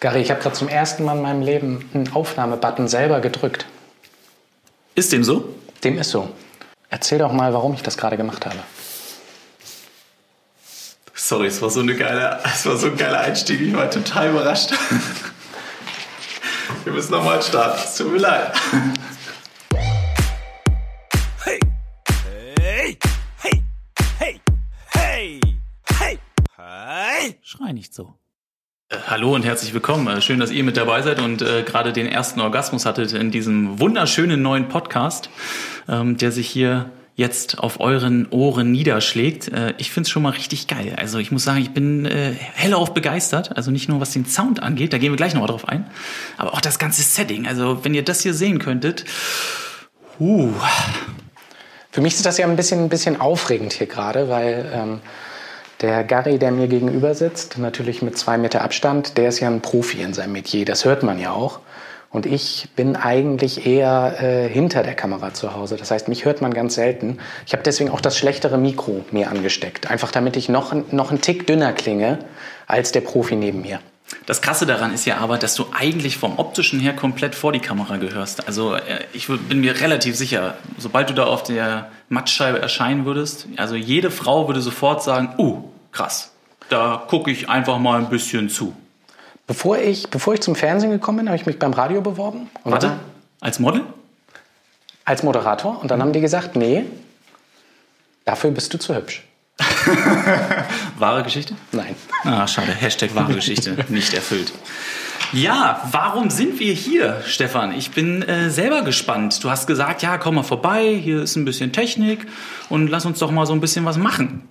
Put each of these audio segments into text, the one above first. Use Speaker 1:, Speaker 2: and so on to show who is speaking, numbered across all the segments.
Speaker 1: Gary, ich habe gerade zum ersten Mal in meinem Leben einen Aufnahmebutton selber gedrückt.
Speaker 2: Ist dem so?
Speaker 1: Dem ist so. Erzähl doch mal, warum ich das gerade gemacht habe.
Speaker 2: Sorry, es war so eine geile, es war so ein geiler Einstieg. Ich war total überrascht. Wir müssen nochmal starten. Es tut mir leid.
Speaker 3: Hey, hey, hey, hey, hey, hey, hey.
Speaker 2: Schrei nicht so. Äh, hallo und herzlich willkommen. Äh, schön, dass ihr mit dabei seid und äh, gerade den ersten Orgasmus hattet in diesem wunderschönen neuen Podcast, ähm, der sich hier jetzt auf euren Ohren niederschlägt. Äh, ich find's schon mal richtig geil. Also ich muss sagen, ich bin äh, hellauf begeistert. Also nicht nur was den Sound angeht, da gehen wir gleich noch mal drauf ein, aber auch das ganze Setting. Also wenn ihr das hier sehen könntet, uh.
Speaker 1: Für mich ist das ja ein bisschen, ein bisschen aufregend hier gerade, weil ähm, der Gary, der mir gegenüber sitzt, natürlich mit zwei Meter Abstand, der ist ja ein Profi in seinem Metier. Das hört man ja auch. Und ich bin eigentlich eher äh, hinter der Kamera zu Hause. Das heißt, mich hört man ganz selten. Ich habe deswegen auch das schlechtere Mikro mir angesteckt. Einfach damit ich noch, noch einen Tick dünner klinge als der Profi neben mir.
Speaker 2: Das Krasse daran ist ja aber, dass du eigentlich vom optischen her komplett vor die Kamera gehörst. Also äh, ich bin mir relativ sicher, sobald du da auf der Mattscheibe erscheinen würdest, also jede Frau würde sofort sagen, uh, krass, da gucke ich einfach mal ein bisschen zu.
Speaker 1: Bevor ich, bevor ich zum Fernsehen gekommen bin, habe ich mich beim Radio beworben.
Speaker 2: Und Warte, als Model?
Speaker 1: Als Moderator. Und dann mhm. haben die gesagt, nee, dafür bist du zu hübsch.
Speaker 2: wahre Geschichte?
Speaker 1: Nein.
Speaker 2: Ah, schade. Hashtag wahre Geschichte nicht erfüllt. Ja, warum sind wir hier, Stefan? Ich bin äh, selber gespannt. Du hast gesagt, ja, komm mal vorbei, hier ist ein bisschen Technik und lass uns doch mal so ein bisschen was machen.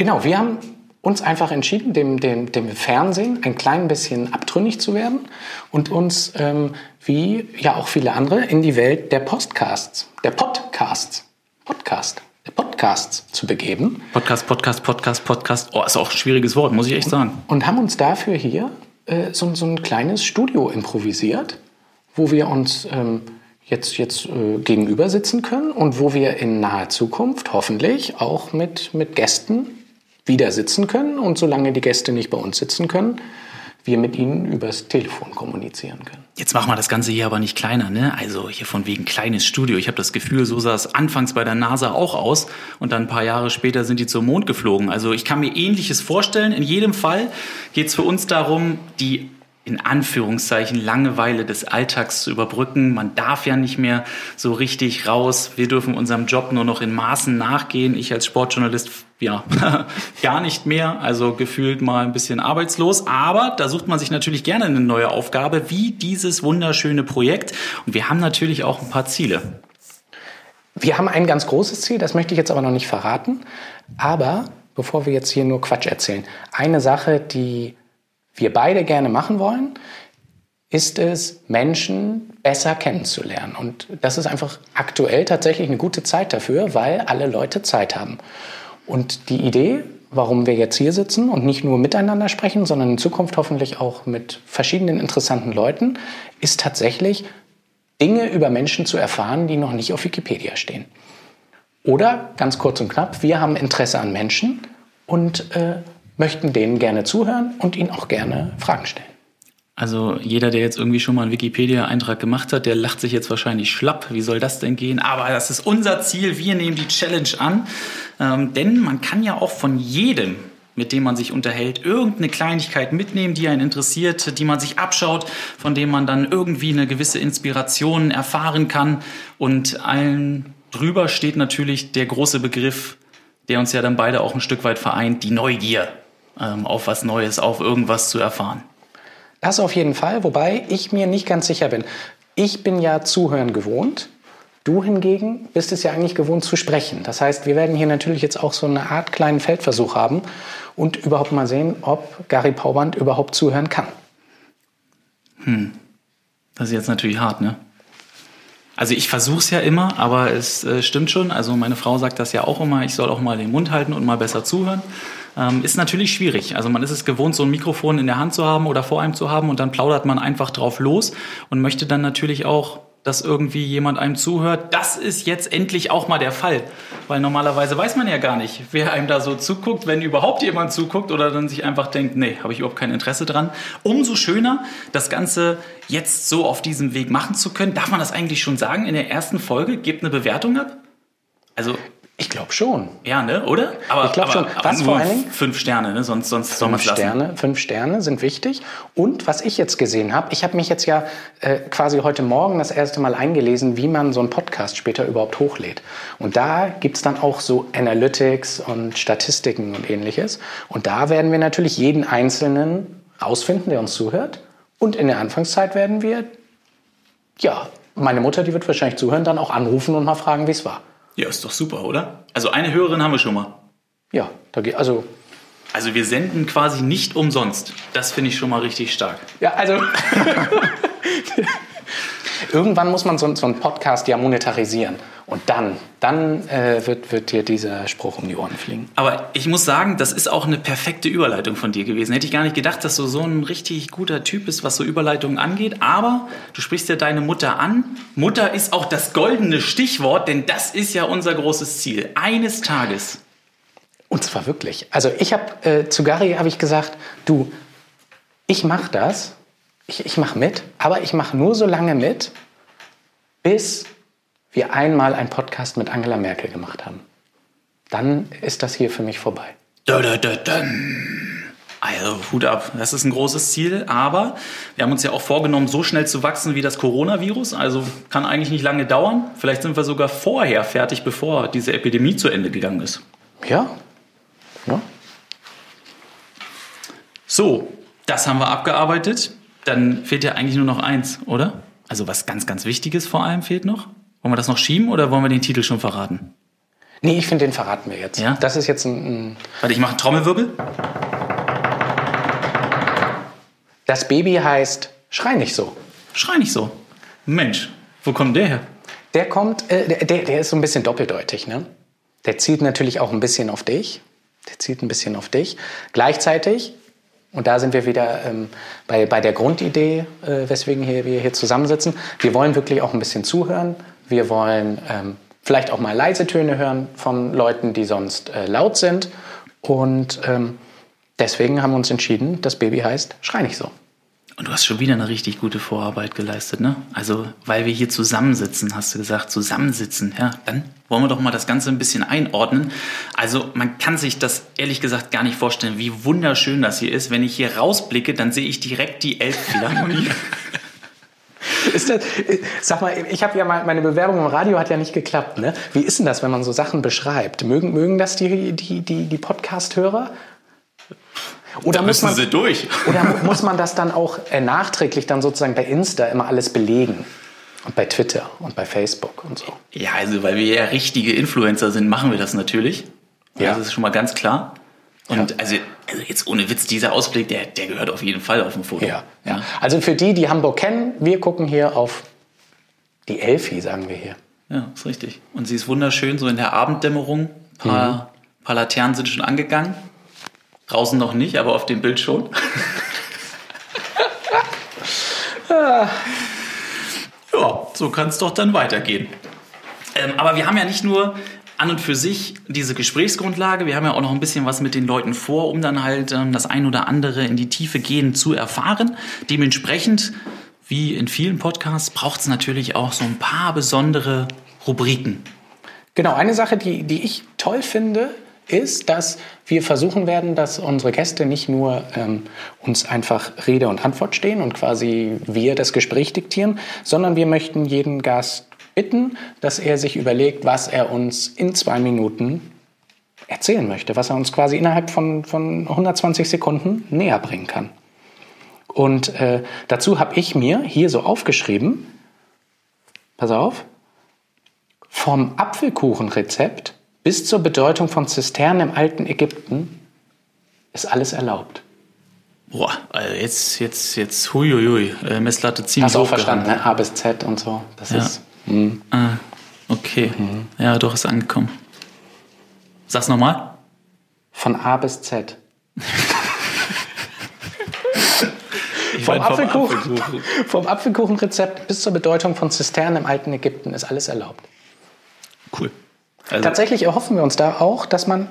Speaker 1: Genau, wir haben uns einfach entschieden, dem, dem, dem Fernsehen ein klein bisschen abtrünnig zu werden und uns, ähm, wie ja auch viele andere, in die Welt der Podcasts, der Podcasts, Podcast, der Podcasts zu begeben.
Speaker 2: Podcast, Podcast, Podcast, Podcast. Oh, ist auch ein schwieriges Wort, muss ich echt sagen.
Speaker 1: Und, und haben uns dafür hier äh, so, so ein kleines Studio improvisiert, wo wir uns ähm, jetzt, jetzt äh, gegenüber sitzen können und wo wir in naher Zukunft hoffentlich auch mit, mit Gästen wieder sitzen können und solange die Gäste nicht bei uns sitzen können, wir mit ihnen übers Telefon kommunizieren können.
Speaker 2: Jetzt machen wir das Ganze hier aber nicht kleiner, ne? Also hier von wegen kleines Studio. Ich habe das Gefühl, so sah es anfangs bei der NASA auch aus und dann ein paar Jahre später sind die zum Mond geflogen. Also ich kann mir Ähnliches vorstellen. In jedem Fall geht es für uns darum, die in Anführungszeichen Langeweile des Alltags zu überbrücken. Man darf ja nicht mehr so richtig raus. Wir dürfen unserem Job nur noch in Maßen nachgehen. Ich als Sportjournalist ja gar nicht mehr, also gefühlt mal ein bisschen arbeitslos. Aber da sucht man sich natürlich gerne eine neue Aufgabe, wie dieses wunderschöne Projekt. Und wir haben natürlich auch ein paar Ziele.
Speaker 1: Wir haben ein ganz großes Ziel, das möchte ich jetzt aber noch nicht verraten. Aber bevor wir jetzt hier nur Quatsch erzählen, eine Sache, die wir beide gerne machen wollen, ist es, Menschen besser kennenzulernen. Und das ist einfach aktuell tatsächlich eine gute Zeit dafür, weil alle Leute Zeit haben. Und die Idee, warum wir jetzt hier sitzen und nicht nur miteinander sprechen, sondern in Zukunft hoffentlich auch mit verschiedenen interessanten Leuten, ist tatsächlich Dinge über Menschen zu erfahren, die noch nicht auf Wikipedia stehen. Oder ganz kurz und knapp, wir haben Interesse an Menschen und äh, möchten denen gerne zuhören und ihnen auch gerne Fragen stellen.
Speaker 2: Also jeder, der jetzt irgendwie schon mal einen Wikipedia-Eintrag gemacht hat, der lacht sich jetzt wahrscheinlich schlapp. Wie soll das denn gehen? Aber das ist unser Ziel. Wir nehmen die Challenge an. Ähm, denn man kann ja auch von jedem, mit dem man sich unterhält, irgendeine Kleinigkeit mitnehmen, die einen interessiert, die man sich abschaut, von dem man dann irgendwie eine gewisse Inspiration erfahren kann. Und allen drüber steht natürlich der große Begriff, der uns ja dann beide auch ein Stück weit vereint, die Neugier ähm, auf was Neues, auf irgendwas zu erfahren.
Speaker 1: Das auf jeden Fall, wobei ich mir nicht ganz sicher bin. Ich bin ja Zuhören gewohnt. Du hingegen bist es ja eigentlich gewohnt zu sprechen. Das heißt, wir werden hier natürlich jetzt auch so eine Art kleinen Feldversuch haben und überhaupt mal sehen, ob Gary Pauband überhaupt zuhören kann.
Speaker 2: Hm. Das ist jetzt natürlich hart, ne? Also ich versuche es ja immer, aber es äh, stimmt schon. Also meine Frau sagt das ja auch immer, ich soll auch mal den Mund halten und mal besser zuhören. Ähm, ist natürlich schwierig. Also man ist es gewohnt, so ein Mikrofon in der Hand zu haben oder vor einem zu haben und dann plaudert man einfach drauf los und möchte dann natürlich auch dass irgendwie jemand einem zuhört. Das ist jetzt endlich auch mal der Fall. Weil normalerweise weiß man ja gar nicht, wer einem da so zuguckt, wenn überhaupt jemand zuguckt oder dann sich einfach denkt, nee, habe ich überhaupt kein Interesse dran. Umso schöner, das Ganze jetzt so auf diesem Weg machen zu können. Darf man das eigentlich schon sagen? In der ersten Folge gebt eine Bewertung ab? Also
Speaker 1: Ich glaube schon.
Speaker 2: ja, ne, oder? Aber,
Speaker 1: Ich glaub
Speaker 2: aber,
Speaker 1: schon. Was vor allen Dingen?
Speaker 2: fünf Sterne, ne? Sonst, sonst soll man es lassen.
Speaker 1: Fünf Sterne sind wichtig. Und was ich jetzt gesehen habe, ich habe mich jetzt ja äh, quasi heute Morgen das erste Mal eingelesen, wie man so einen Podcast später überhaupt hochlädt. Und da gibt's dann auch so Analytics und Statistiken und ähnliches. Und da werden wir natürlich jeden Einzelnen rausfinden, der uns zuhört. Und in der Anfangszeit werden wir, ja, meine Mutter, die wird wahrscheinlich zuhören, dann auch anrufen und mal fragen, wie es war.
Speaker 2: Ja, ist doch super, oder? Also eine Hörerin haben wir schon mal.
Speaker 1: Ja, da geht, also
Speaker 2: Also wir senden quasi nicht umsonst. Das finde ich schon mal richtig stark.
Speaker 1: Ja, also. Irgendwann muss man so, so einen Podcast ja monetarisieren. Und dann, dann äh, wird, wird dir dieser Spruch um die Ohren fliegen.
Speaker 2: Aber ich muss sagen, das ist auch eine perfekte Überleitung von dir gewesen. Hätte ich gar nicht gedacht, dass du so ein richtig guter Typ bist, was so Überleitungen angeht. Aber du sprichst ja deine Mutter an. Mutter ist auch das goldene Stichwort, denn das ist ja unser großes Ziel. Eines Tages.
Speaker 1: Und zwar wirklich. Also ich habe äh, zu Gary habe ich gesagt, du, ich mache das, ich, ich mache mit, aber ich mache nur so lange mit, bis wir einmal einen Podcast mit Angela Merkel gemacht haben. Dann ist das hier für mich vorbei.
Speaker 2: Da, da, da. Also Hut ab, das ist ein großes Ziel, aber wir haben uns ja auch vorgenommen, so schnell zu wachsen wie das Coronavirus. Also kann eigentlich nicht lange dauern. Vielleicht sind wir sogar vorher fertig, bevor diese Epidemie zu Ende gegangen ist.
Speaker 1: Ja? ja?
Speaker 2: So, das haben wir abgearbeitet. Dann fehlt ja eigentlich nur noch eins, oder? Also was ganz, ganz Wichtiges vor allem fehlt noch. Wollen wir das noch schieben oder wollen wir den Titel schon verraten?
Speaker 1: Nee, ich finde, den verraten wir jetzt.
Speaker 2: Ja?
Speaker 1: Das ist jetzt ein, ein
Speaker 2: Warte, ich mache einen Trommelwirbel.
Speaker 1: Das Baby heißt Schrei nicht so.
Speaker 2: Schrei nicht so. Mensch, wo kommt der her?
Speaker 1: Der kommt, äh, der, der der ist so ein bisschen doppeldeutig, ne? Der zielt natürlich auch ein bisschen auf dich. Der zielt ein bisschen auf dich. Gleichzeitig, und da sind wir wieder ähm, bei, bei der Grundidee, äh, weswegen hier, wir hier zusammensitzen, wir wollen wirklich auch ein bisschen zuhören. Wir wollen ähm, vielleicht auch mal leise Töne hören von Leuten, die sonst äh, laut sind. Und ähm, deswegen haben wir uns entschieden, das Baby heißt Schrei nicht so.
Speaker 2: Und du hast schon wieder eine richtig gute Vorarbeit geleistet, ne? Also, weil wir hier zusammensitzen, hast du gesagt, zusammensitzen. Ja, dann wollen wir doch mal das Ganze ein bisschen einordnen. Also, man kann sich das ehrlich gesagt gar nicht vorstellen, wie wunderschön das hier ist. Wenn ich hier rausblicke, dann sehe ich direkt die Elbphilharmonie.
Speaker 1: Das, sag mal, ich habe ja mal, meine Bewerbung im Radio hat ja nicht geklappt. Ne? Wie ist denn das, wenn man so Sachen beschreibt? Mögen, mögen das die, die, die, die Podcast-Hörer? Oder, muss man,
Speaker 2: durch.
Speaker 1: oder mu- muss man das dann auch äh, nachträglich dann sozusagen bei Insta immer alles belegen? Und bei Twitter und bei Facebook und so.
Speaker 2: Ja, also, weil wir ja richtige Influencer sind, machen wir das natürlich.
Speaker 1: Ja.
Speaker 2: Das ist schon mal ganz klar. Und also, also jetzt ohne Witz, dieser Ausblick, der, der gehört auf jeden Fall auf dem Foto.
Speaker 1: Ja, ja. Also für die, die Hamburg kennen, wir gucken hier auf die Elfi, sagen wir hier.
Speaker 2: Ja, ist richtig. Und sie ist wunderschön, so in der Abenddämmerung. Ein paar, paar Laternen sind schon angegangen. Draußen noch nicht, aber auf dem Bild schon. ja, so kann es doch dann weitergehen. Ähm, aber wir haben ja nicht nur an und für sich diese Gesprächsgrundlage, wir haben ja auch noch ein bisschen was mit den Leuten vor, um dann halt ähm, das ein oder andere in die Tiefe gehen zu erfahren. Dementsprechend, wie in vielen Podcasts, braucht es natürlich auch so ein paar besondere Rubriken.
Speaker 1: Genau, eine Sache, die, die ich toll finde, ist, dass wir versuchen werden, dass unsere Gäste nicht nur ähm, uns einfach Rede und Antwort stehen und quasi wir das Gespräch diktieren, sondern wir möchten jeden Gast bitten, dass er sich überlegt, was er uns in zwei Minuten erzählen möchte, was er uns quasi innerhalb von, von 120 Sekunden näher bringen kann. Und äh, dazu habe ich mir hier so aufgeschrieben, pass auf, vom Apfelkuchenrezept bis zur Bedeutung von Zisternen im alten Ägypten ist alles erlaubt.
Speaker 2: Boah, also jetzt, jetzt, jetzt, huiuiui, äh, Messlatte ziemlich
Speaker 1: Hast du auch verstanden, ne? A bis Z und so. Das
Speaker 2: Ja.
Speaker 1: ist.
Speaker 2: Ah, okay. Ja, doch, ist angekommen. Sag's nochmal.
Speaker 1: Von A bis Z. vom Apfelkuchen,
Speaker 2: Apfelkuchen.
Speaker 1: vom Apfelkuchenrezept bis zur Bedeutung von Zisternen im alten Ägypten ist alles erlaubt.
Speaker 2: Cool. Also,
Speaker 1: Tatsächlich erhoffen wir uns da auch, dass man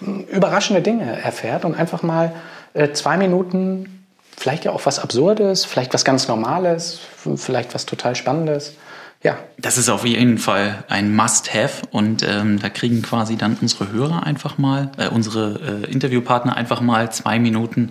Speaker 1: mh, überraschende Dinge erfährt und einfach mal äh, zwei Minuten, vielleicht ja auch was Absurdes, vielleicht was ganz Normales, f- vielleicht was total Spannendes. Ja,
Speaker 2: Das ist auf jeden Fall ein Must-Have und ähm, da kriegen quasi dann unsere Hörer einfach mal, äh, unsere äh, Interviewpartner einfach mal zwei Minuten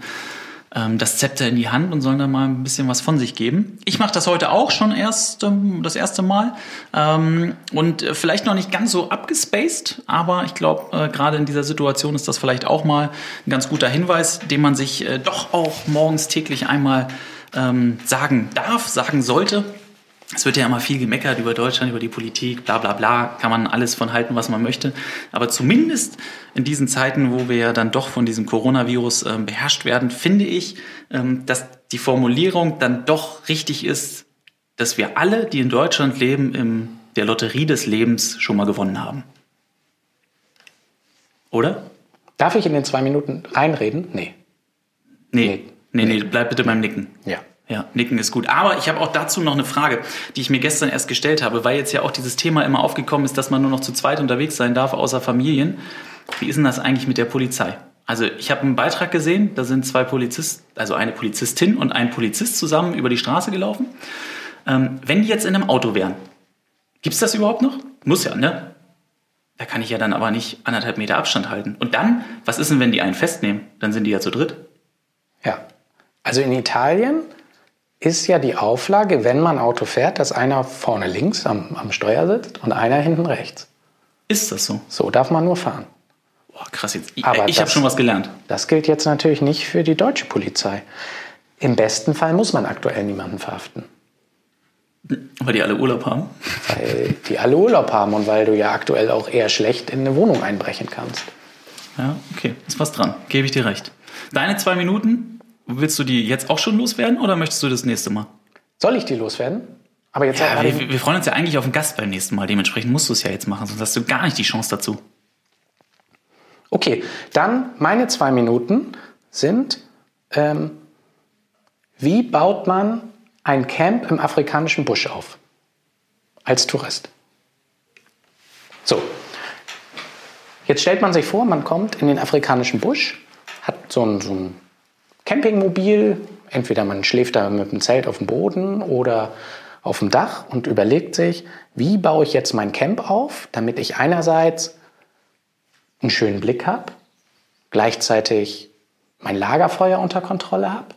Speaker 2: ähm, das Zepter in die Hand und sollen da mal ein bisschen was von sich geben. Ich mache das heute auch schon erst ähm, das erste Mal ähm, und äh, vielleicht noch nicht ganz so abgespaced, aber ich glaube, äh, gerade in dieser Situation ist das vielleicht auch mal ein ganz guter Hinweis, den man sich äh, doch auch morgens täglich einmal ähm, sagen darf, sagen sollte. Es wird ja immer viel gemeckert über Deutschland, über die Politik, bla bla bla, kann man alles von halten, was man möchte. Aber zumindest in diesen Zeiten, wo wir ja dann doch von diesem Coronavirus ähm, beherrscht werden, finde ich, ähm, dass die Formulierung dann doch richtig ist, dass wir alle, die in Deutschland leben, in der Lotterie des Lebens schon mal gewonnen haben. Oder?
Speaker 1: darf ich in den zwei Minuten reinreden? Nee.
Speaker 2: Nee, nee, nee, bleib bitte beim Nicken.
Speaker 1: Ja.
Speaker 2: Ja, nicken ist gut. Aber ich habe auch dazu noch eine Frage, die ich mir gestern erst gestellt habe, weil jetzt ja auch dieses Thema immer aufgekommen ist, dass man nur noch zu zweit unterwegs sein darf, außer Familien. Wie ist denn das eigentlich mit der Polizei? Also ich habe einen Beitrag gesehen, da sind zwei Polizisten, also eine Polizistin und ein Polizist zusammen über die Straße gelaufen. Ähm, wenn die jetzt in einem Auto wären, gibt's das überhaupt noch? Muss ja, ne? Da kann ich ja dann aber nicht anderthalb Meter Abstand halten. Und dann, was ist denn, wenn die einen festnehmen? Dann sind die ja zu dritt.
Speaker 1: Ja. Also in Italien ist ja die Auflage, wenn man Auto fährt, dass einer vorne links am, am Steuer sitzt und einer hinten rechts.
Speaker 2: Ist das so?
Speaker 1: So darf man nur fahren.
Speaker 2: Boah, krass jetzt. Ich,
Speaker 1: Aber
Speaker 2: ich habe schon was gelernt.
Speaker 1: Das gilt jetzt natürlich nicht für die deutsche Polizei. Im besten Fall muss man aktuell niemanden verhaften,
Speaker 2: Weil die alle Urlaub haben.
Speaker 1: weil die alle Urlaub haben und weil du ja aktuell auch eher schlecht in eine Wohnung einbrechen kannst.
Speaker 2: Ja, okay, ist was dran. Gebe ich dir recht. Deine zwei Minuten, willst du die jetzt auch schon loswerden oder möchtest du das nächste Mal?
Speaker 1: Soll ich die loswerden? Aber jetzt
Speaker 2: Ja, wir, wir freuen uns ja eigentlich auf einen Gast beim nächsten Mal. Dementsprechend musst du es ja jetzt machen, sonst hast du gar nicht die Chance dazu.
Speaker 1: Okay, dann meine zwei Minuten sind, ähm, wie baut man ein Camp im afrikanischen Busch auf? Als Tourist. So, jetzt stellt man sich vor, man kommt in den afrikanischen Busch, hat so ein, so ein Campingmobil, entweder man schläft da mit dem Zelt auf dem Boden oder auf dem Dach und überlegt sich, wie baue ich jetzt mein Camp auf, damit ich einerseits einen schönen Blick habe, gleichzeitig mein Lagerfeuer unter Kontrolle habe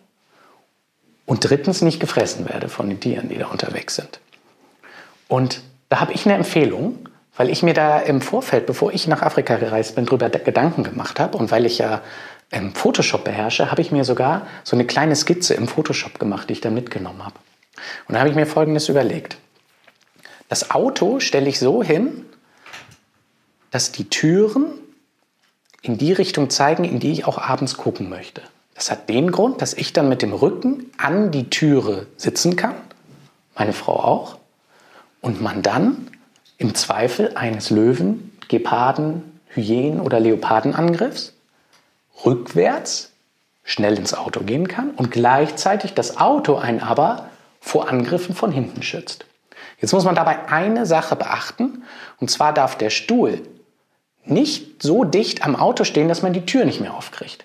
Speaker 1: und drittens nicht gefressen werde von den Tieren, die da unterwegs sind. Und da habe ich eine Empfehlung, weil ich mir da im Vorfeld, bevor ich nach Afrika gereist bin, darüber Gedanken gemacht habe und weil ich ja ähm, Photoshop beherrsche, habe ich mir sogar so eine kleine Skizze im Photoshop gemacht, die ich da mitgenommen habe. Und da habe ich mir Folgendes überlegt. Das Auto stelle ich so hin, dass die Türen in die Richtung zeigen, in die ich auch abends gucken möchte. Das hat den Grund, dass ich dann mit dem Rücken an die Türe sitzen kann, meine Frau auch, und man dann im Zweifel eines Löwen, Geparden, Hyänen oder Leopardenangriffs rückwärts schnell ins Auto gehen kann und gleichzeitig das Auto einen aber vor Angriffen von hinten schützt. Jetzt muss man dabei eine Sache beachten, und zwar darf der Stuhl nicht so dicht am Auto stehen, dass man die Tür nicht mehr aufkriegt.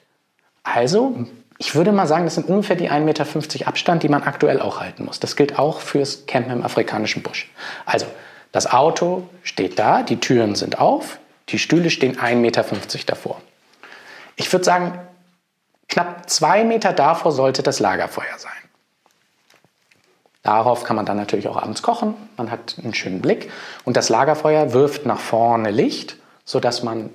Speaker 1: Also, ich würde mal sagen, das sind ungefähr die 1,50 Meter Abstand, die man aktuell auch halten muss. Das gilt auch fürs Campen im afrikanischen Busch. Also, das Auto steht da, die Türen sind auf, die Stühle stehen 1,50 Meter davor. Ich würde sagen, knapp zwei Meter davor sollte das Lagerfeuer sein. Darauf kann man dann natürlich auch abends kochen. Man hat einen schönen Blick. Und das Lagerfeuer wirft nach vorne Licht, sodass man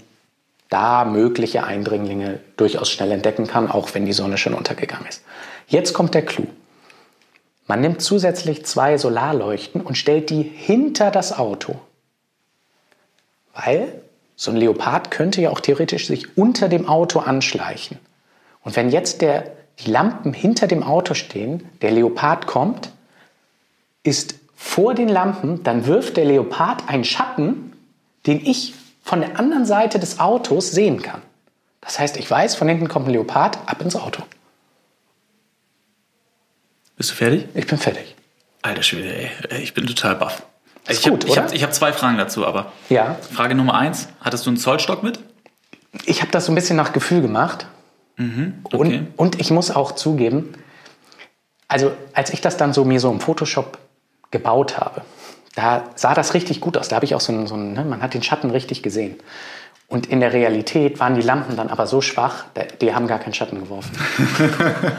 Speaker 1: da mögliche Eindringlinge durchaus schnell entdecken kann, auch wenn die Sonne schon untergegangen ist. Jetzt kommt der Clou. Man nimmt zusätzlich zwei Solarleuchten und stellt die hinter das Auto. Weil so ein Leopard könnte ja auch theoretisch sich unter dem Auto anschleichen. Und wenn jetzt der, die Lampen hinter dem Auto stehen, der Leopard kommt, ist vor den Lampen, dann wirft der Leopard einen Schatten, den ich von der anderen Seite des Autos sehen kann. Das heißt, ich weiß, von hinten kommt ein Leopard, ab ins Auto.
Speaker 2: Bist du fertig?
Speaker 1: Ich bin fertig.
Speaker 2: Alter Schwede, ey. Ich bin total baff.
Speaker 1: Ist
Speaker 2: ich
Speaker 1: gut,
Speaker 2: habe
Speaker 1: oder?
Speaker 2: hab, ich hab zwei Fragen dazu, aber.
Speaker 1: Ja.
Speaker 2: Frage Nummer eins. Hattest du einen Zollstock mit?
Speaker 1: Ich habe das so ein bisschen nach Gefühl gemacht.
Speaker 2: okay.
Speaker 1: Und, und ich muss auch zugeben, also als ich das dann so mir so im Photoshop gebaut habe, da sah das richtig gut aus. Da habe ich auch so einen, so einen ne, man hat den Schatten richtig gesehen. Und in der Realität waren die Lampen dann aber so schwach, die haben gar keinen Schatten geworfen.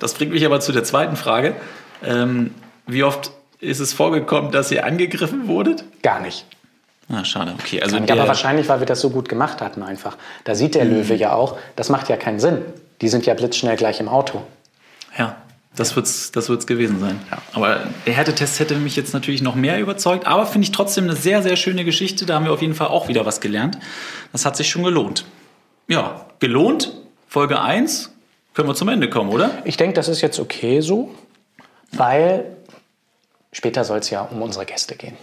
Speaker 2: Das bringt mich aber zu der zweiten Frage. Ähm, wie oft ist es vorgekommen, dass ihr angegriffen wurdet?
Speaker 1: Gar nicht.
Speaker 2: Ah, schade. Okay, also
Speaker 1: aber wahrscheinlich, weil wir das so gut gemacht hatten einfach. Da sieht der Löwe ja auch, das macht ja keinen Sinn. Die sind ja blitzschnell gleich im Auto.
Speaker 2: Ja, das wird's, das wird's gewesen sein. Aber der Härtetest hätte mich jetzt natürlich noch mehr überzeugt. Aber finde ich trotzdem eine sehr, sehr schöne Geschichte. Da haben wir auf jeden Fall auch wieder was gelernt. Das hat sich schon gelohnt. Ja, gelohnt. Folge 1. Können wir zum Ende kommen, oder?
Speaker 1: Ich denke, das ist jetzt okay so, weil später soll es ja um unsere Gäste gehen.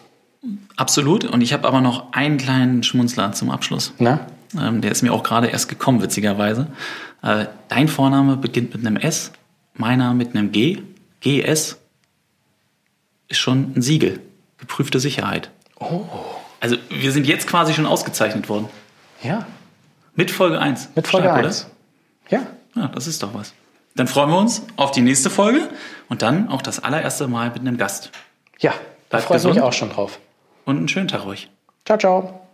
Speaker 2: Absolut. Und ich habe aber noch einen kleinen Schmunzler zum Abschluss.
Speaker 1: Ne?
Speaker 2: Ähm, der ist mir auch gerade erst gekommen, witzigerweise. Äh, dein Vorname beginnt mit einem S, meiner mit einem G. GS ist schon ein Siegel. Geprüfte Sicherheit.
Speaker 1: Oh.
Speaker 2: Also wir sind jetzt quasi schon ausgezeichnet worden.
Speaker 1: Ja,
Speaker 2: Mit Folge 1.
Speaker 1: mit Folge
Speaker 2: Stark,
Speaker 1: 1. Ja,
Speaker 2: Oder? Ja, das ist doch was. Dann freuen wir uns auf die nächste Folge und dann auch das allererste Mal mit einem Gast.
Speaker 1: ja, da freue ich mich auch schon drauf.
Speaker 2: Und einen schönen Tag euch.
Speaker 1: Ciao, ciao.